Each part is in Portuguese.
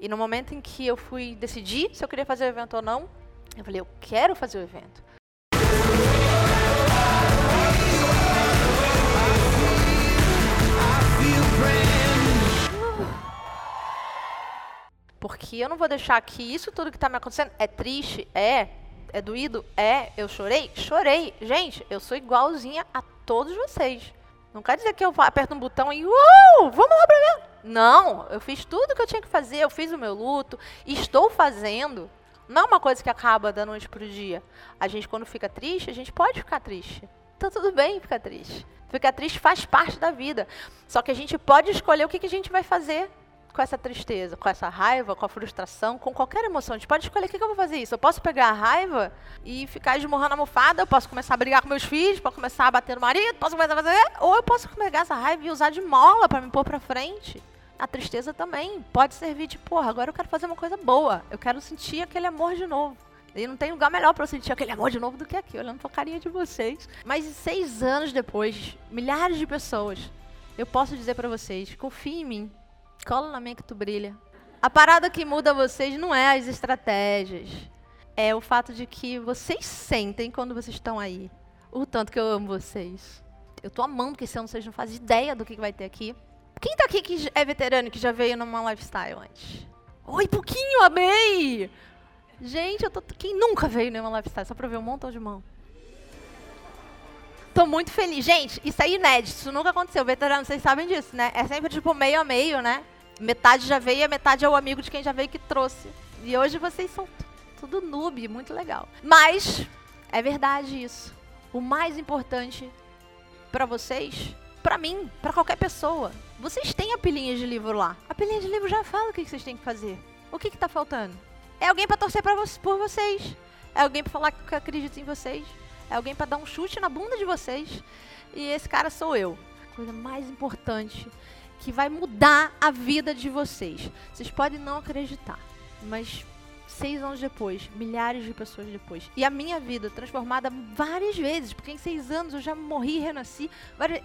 E no momento em que eu fui decidir se eu queria fazer o evento ou não, eu falei, eu quero fazer o evento. Porque eu não vou deixar que isso tudo que está me acontecendo é triste, é, é doído, é, eu chorei, chorei. Gente, eu sou igualzinha a todos vocês. Não quer dizer que eu aperto um botão e, uou, vamos lá pra ver. Não, eu fiz tudo que eu tinha que fazer, eu fiz o meu luto, estou fazendo. Não é uma coisa que acaba da noite pro dia. A gente, quando fica triste, a gente pode ficar triste. Tá tudo bem ficar triste. Ficar triste faz parte da vida. Só que a gente pode escolher o que, que a gente vai fazer com essa tristeza, com essa raiva, com a frustração, com qualquer emoção. A gente pode escolher o que, eu vou fazer isso. Eu posso pegar a raiva e ficar esmurrando a almofada, eu posso começar a brigar com meus filhos, posso começar a bater no marido, posso começar a fazer. Ou eu posso pegar essa raiva e usar de mola para me pôr pra frente a tristeza também pode servir de, porra, agora eu quero fazer uma coisa boa. Eu quero sentir aquele amor de novo. E não tem lugar melhor para eu sentir aquele amor de novo do que aqui, olhando pra carinha de vocês. Mas seis anos depois, milhares de pessoas, eu posso dizer para vocês, confie em mim. Cola na minha que tu brilha. A parada que muda vocês não é as estratégias. É o fato de que vocês sentem quando vocês estão aí. O tanto que eu amo vocês. Eu tô amando que esse ano vocês não fazem ideia do que vai ter aqui. Quem tá aqui que é veterano, que já veio numa lifestyle antes? Oi, pouquinho, amei! Gente, eu tô. Quem nunca veio numa lifestyle? Só pra ver um montão de mão. Tô muito feliz. Gente, isso é inédito. Isso nunca aconteceu. Veterano, vocês sabem disso, né? É sempre tipo meio a meio, né? Metade já veio e a metade é o amigo de quem já veio que trouxe. E hoje vocês são tudo noob, muito legal. Mas, é verdade isso. O mais importante para vocês para mim, para qualquer pessoa. Vocês têm a pilhinha de livro lá. A pilhinha de livro já fala o que vocês têm que fazer. O que está faltando? É alguém para torcer vo por vocês. É alguém para falar que acredita em vocês. É alguém para dar um chute na bunda de vocês. E esse cara sou eu. Coisa mais importante que vai mudar a vida de vocês. Vocês podem não acreditar, mas seis anos depois, milhares de pessoas depois. E a minha vida transformada várias vezes, porque em seis anos eu já morri e renasci.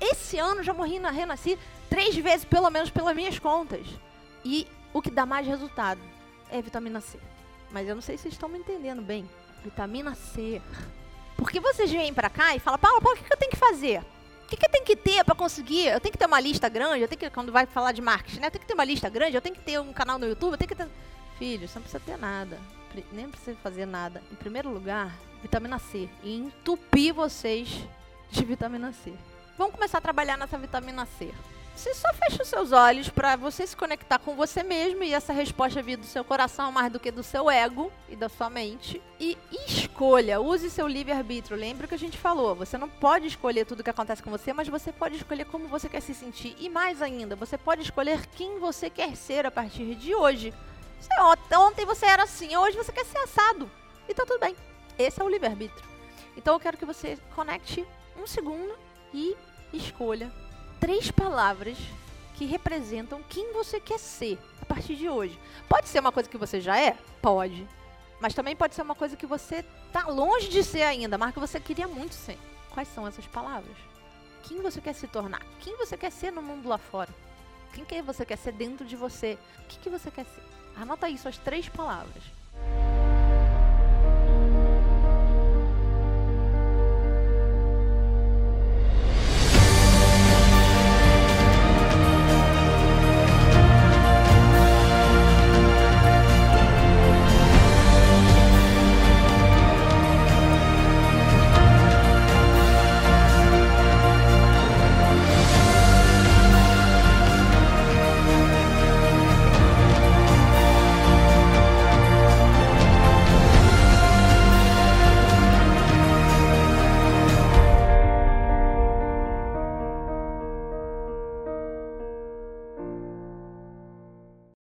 Esse ano eu já morri e renasci três vezes, pelo menos, pelas minhas contas. E o que dá mais resultado é vitamina C. Mas eu não sei se vocês estão me entendendo bem. Vitamina C. Porque vocês vêm pra cá e falam, Paula, Paula, o que eu tenho que fazer? O que, que eu tenho que ter para conseguir? Eu tenho que ter uma lista grande, eu tenho que, quando vai falar de marketing, né? Eu tenho que ter uma lista grande, eu tenho que ter um canal no YouTube, eu tenho que ter. Filho, você não precisa ter nada. Nem precisa fazer nada. Em primeiro lugar, vitamina C. E entupir vocês de vitamina C. Vamos começar a trabalhar nessa vitamina C. Você só fecha os seus olhos para você se conectar com você mesmo e essa resposta vir do seu coração mais do que do seu ego e da sua mente. E escolha, use seu livre-arbítrio. Lembra que a gente falou, você não pode escolher tudo que acontece com você, mas você pode escolher como você quer se sentir. E mais ainda, você pode escolher quem você quer ser a partir de hoje. Ontem você era assim, hoje você quer ser assado. E tá tudo bem. Esse é o livre-arbítrio. Então eu quero que você conecte um segundo e escolha três palavras que representam quem você quer ser a partir de hoje. Pode ser uma coisa que você já é? Pode. Mas também pode ser uma coisa que você tá longe de ser ainda, mas que você queria muito ser. Quais são essas palavras? Quem você quer se tornar? Quem você quer ser no mundo lá fora? Quem que você quer ser dentro de você? O que, que você quer ser? Anota aí suas três palavras.